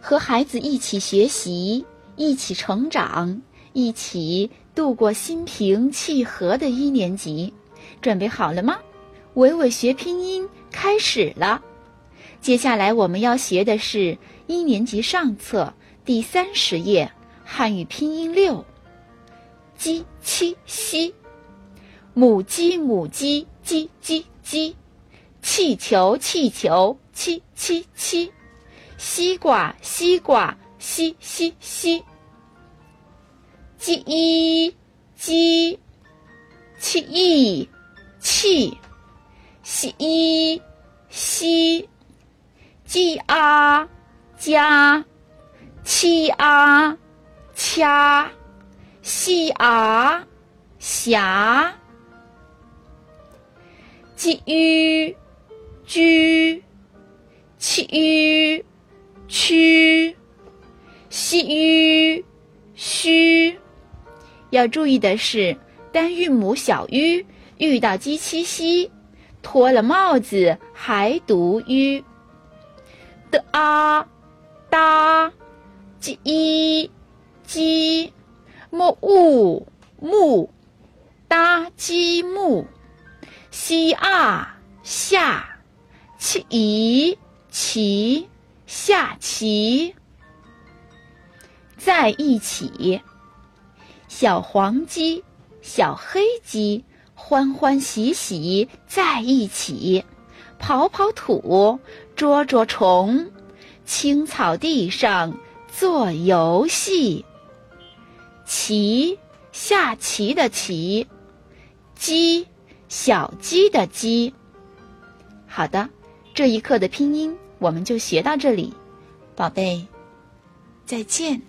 和孩子一起学习，一起成长，一起度过心平气和的一年级。准备好了吗？伟伟学拼音开始了。接下来我们要学的是一年级上册第三十页汉语拼音六。鸡七西，母鸡母鸡鸡鸡鸡，气球气球七七七，西瓜西瓜西西西，鸡一鸡，七一气，西一西，鸡啊加，七啊掐。西啊，霞，鸡鱼，居，七鱼，区，西鱼，须。要注意的是，单韵母小 u 遇到鸡七西，脱了帽子还读 u。的啊，哒，鸡一，鸡。木屋木搭积木，西啊下棋棋下棋，在一起。小黄鸡、小黑鸡欢欢喜喜在一起，刨刨土，捉捉虫，青草地上做游戏。棋，下棋的棋，鸡，小鸡的鸡。好的，这一课的拼音我们就学到这里，宝贝，再见。